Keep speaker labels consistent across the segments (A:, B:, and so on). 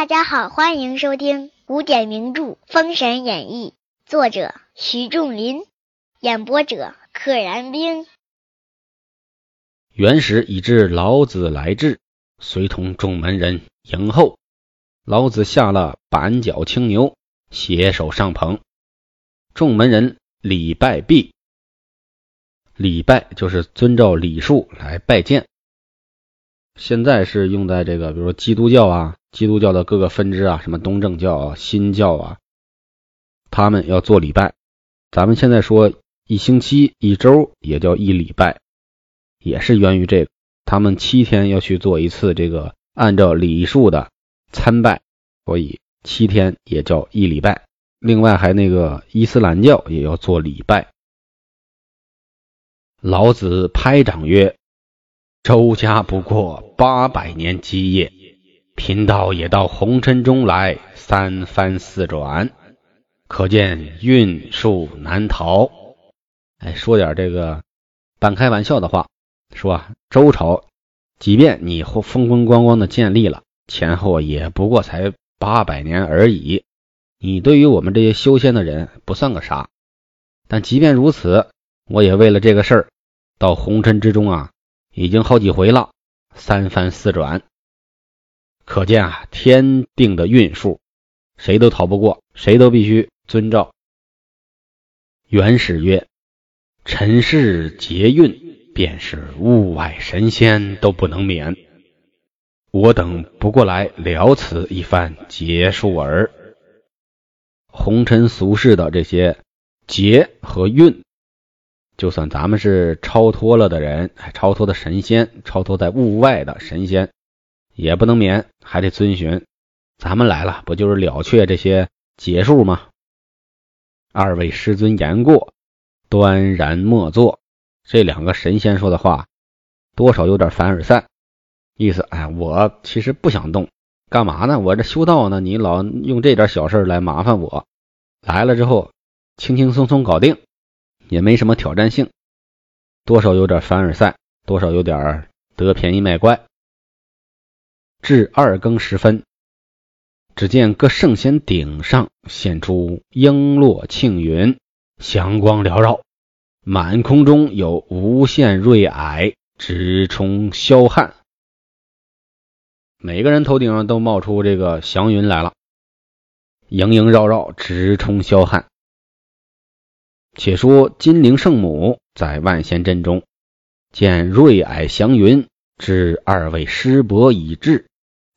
A: 大家好，欢迎收听古典名著《封神演义》，作者徐仲林，演播者可燃冰。
B: 元始已至老子来至，随同众门人迎候。老子下了板脚青牛，携手上棚。众门人礼拜毕。礼拜就是遵照礼数来拜见。现在是用在这个，比如说基督教啊，基督教的各个分支啊，什么东正教啊、新教啊，他们要做礼拜。咱们现在说一星期、一周也叫一礼拜，也是源于这个。他们七天要去做一次这个按照礼数的参拜，所以七天也叫一礼拜。另外还那个伊斯兰教也要做礼拜。老子拍掌曰：“周家不过八百年基业，贫道也到红尘中来三番四转，可见运数难逃。”哎，说点这个半开玩笑的话，说啊，周朝即便你风风光光的建立了，前后也不过才八百年而已，你对于我们这些修仙的人不算个啥。但即便如此，我也为了这个事儿。到红尘之中啊，已经好几回了，三番四转，可见啊，天定的运数，谁都逃不过，谁都必须遵照。元始曰：“尘世劫运，便是物外神仙都不能免。我等不过来了此一番劫数耳。红尘俗世的这些劫和运。”就算咱们是超脱了的人，超脱的神仙，超脱在物外的神仙，也不能免，还得遵循。咱们来了，不就是了却这些劫数吗？二位师尊言过，端然莫作。这两个神仙说的话，多少有点凡尔赛，意思，哎，我其实不想动，干嘛呢？我这修道呢，你老用这点小事来麻烦我，来了之后，轻轻松松搞定。也没什么挑战性，多少有点凡尔赛，多少有点得便宜卖乖。至二更时分，只见各圣贤顶上现出璎珞庆云，祥光缭绕，满空中有无限瑞霭直冲霄汉，每个人头顶上都冒出这个祥云来了，萦萦绕绕，直冲霄汉。且说金陵圣母在万仙阵中见瑞霭祥云，知二位师伯已至，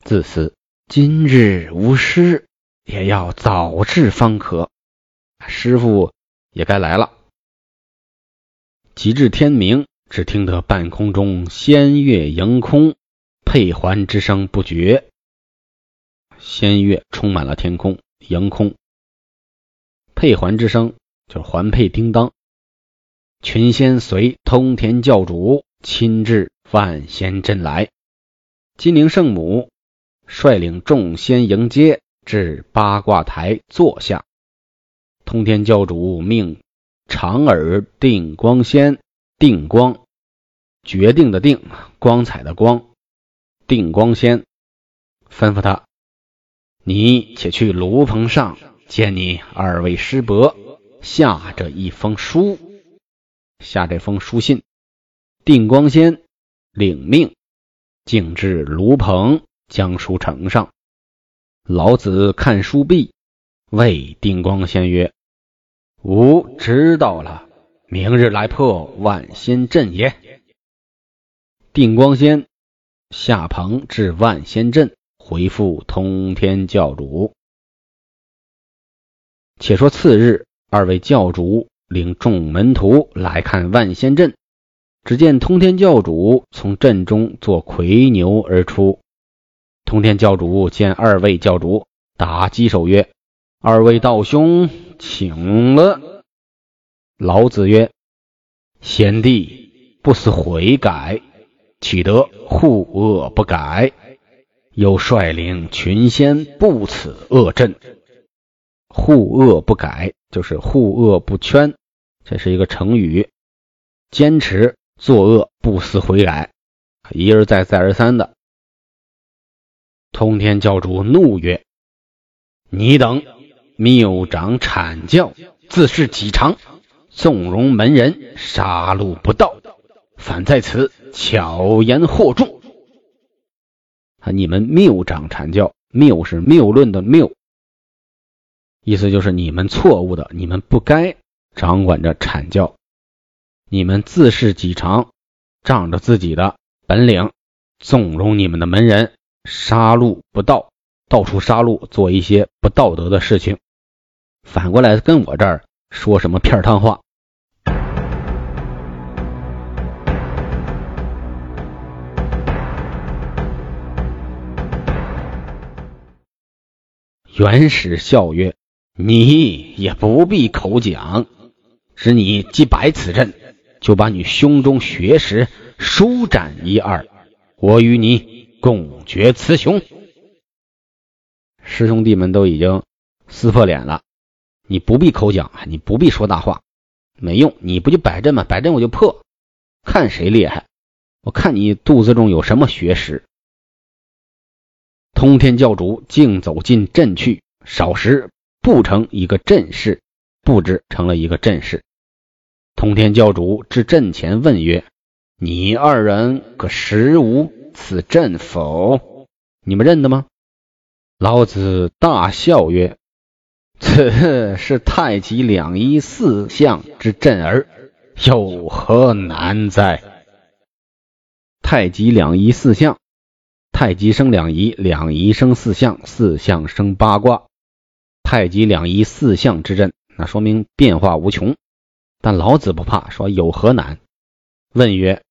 B: 自思今日无师，也要早至方可。师傅也该来了。及至天明，只听得半空中仙乐盈空，佩环之声不绝，仙乐充满了天空，迎空，佩环之声。就是环佩叮当，群仙随通天教主亲至万仙阵来，金陵圣母率领众仙迎接至八卦台坐下。通天教主命长耳定光仙定光，决定的定，光彩的光，定光仙吩咐他：“你且去炉棚上见你二位师伯。”下这一封书，下这封书信，定光仙领命，径至炉棚，将书呈上。老子看书毕，谓定光仙曰：“吾知道了，明日来破万仙阵也。”定光仙下棚至万仙阵，回复通天教主。且说次日。二位教主领众门徒来看万仙阵，只见通天教主从阵中坐魁牛而出。通天教主见二位教主，打击手曰：“二位道兄，请了。”老子曰：“先帝不思悔改，岂得护恶不改？又率领群仙布此恶阵，护恶不改。”就是护恶不圈，这是一个成语。坚持作恶不思悔改，一而再再而三的。通天教主怒曰：“你等谬长阐教，自恃己长，纵容门人杀戮不道，反在此巧言惑众。”啊，你们谬长阐教，谬是谬论的谬，意思就是你们错误的，你们不该掌管着阐教，你们自恃己长，仗着自己的本领，纵容你们的门人。杀戮不道，到处杀戮，做一些不道德的事情。反过来跟我这儿说什么片儿汤话？元始笑曰：“你也不必口讲，只你既摆此阵，就把你胸中血史舒展一二，我与你。”共决雌雄，师兄弟们都已经撕破脸了，你不必口讲，你不必说大话，没用，你不就摆阵吗？摆阵我就破，看谁厉害，我看你肚子中有什么学识。通天教主竟走进阵去，少时不成一个阵势，布置成了一个阵势。通天教主至阵前问曰：“你二人可识无？”此阵否？你们认得吗？老子大笑曰：“此是太极两仪四象之阵儿，有何难哉？”太极两仪四象，太极生两仪，两仪生四象，四象生八卦。太极两仪四象之阵，那说明变化无穷。但老子不怕，说有何难？问曰：“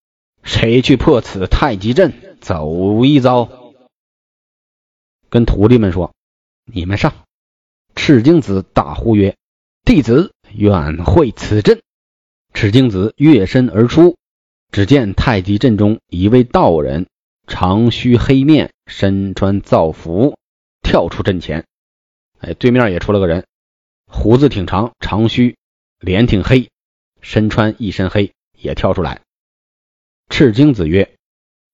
B: 谁去破此太极阵？”走一遭，跟徒弟们说：“你们上。”赤精子大呼曰：“弟子愿会此阵。”赤精子跃身而出，只见太极阵中一位道人，长须黑面，身穿皂服，跳出阵前。哎，对面也出了个人，胡子挺长，长须，脸挺黑，身穿一身黑，也跳出来。赤精子曰。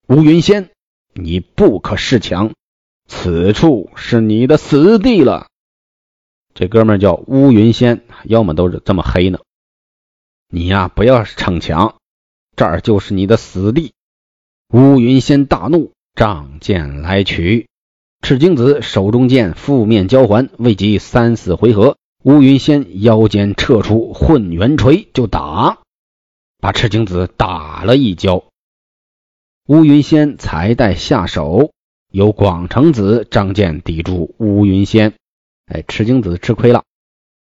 B: 乌云仙，你不可恃强，此处是你的死地了。这哥们叫乌云仙，要么都是这么黑呢。你呀，不要逞强，这儿就是你的死地。乌云仙大怒，仗剑来取。赤精子手中剑负面交还，未及三四回合，乌云仙腰间撤出混元锤就打，把赤精子打了一跤。乌云仙才待下手，有广成子仗剑抵住乌云仙。哎，赤精子吃亏了。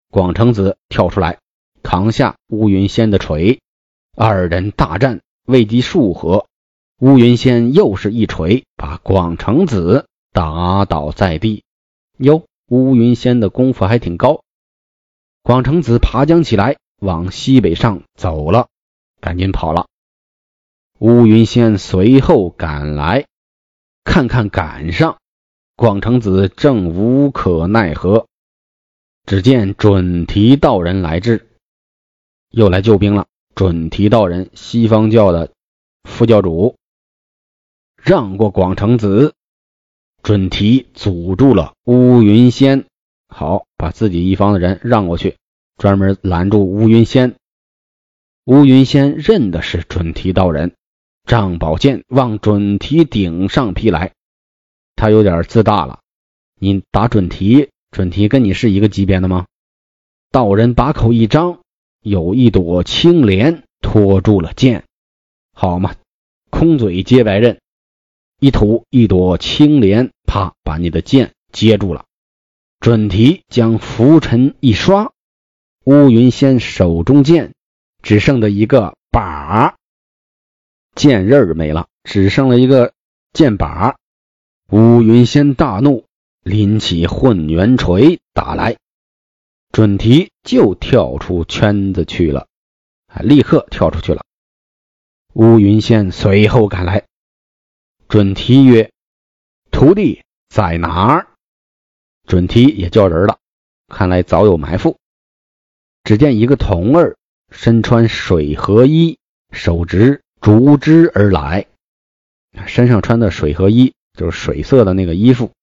B: 广成子跳出来扛下乌云仙的锤，二人大战未及数合，乌云仙又是一锤把广成子打倒在地。哟，乌云仙的功夫还挺高。广成子爬将起来，往西北上走了，赶紧跑了。乌云仙随后赶来，看看赶上，广成子正无可奈何。只见准提道人来至，又来救兵了。准提道人，西方教的副教主，让过广成子。准提阻住了乌云仙，好，把自己一方的人让过去，专门拦住乌云仙。乌云仙认的是准提道人。仗宝剑往准提顶上劈来，他有点自大了。你打准提，准提跟你是一个级别的吗？道人把口一张，有一朵青莲托住了剑，好嘛，空嘴接白刃，一吐一朵青莲，啪，把你的剑接住了。准提将拂尘一刷，乌云仙手中剑只剩的一个把。剑刃没了，只剩了一个剑把。乌云仙大怒，拎起混元锤打来。准提就跳出圈子去了，啊，立刻跳出去了。乌云仙随后赶来。准提曰：“徒弟在哪儿？”准提也叫人了，看来早有埋伏。只见一个童儿身穿水河衣，手执。竹枝而来，身上穿的水和衣就是水色的那个衣服，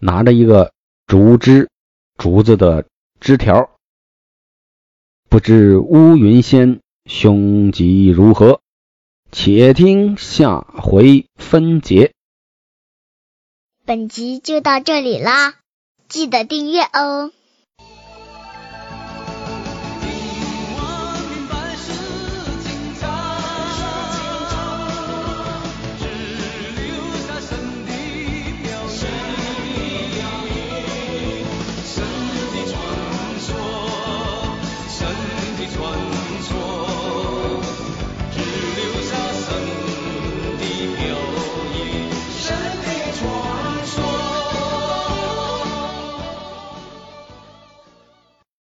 B: 拿着一个竹枝，竹子的枝条。不知乌云仙凶吉如何？且听下回分解。
A: 本集就到这里啦，记得订阅哦。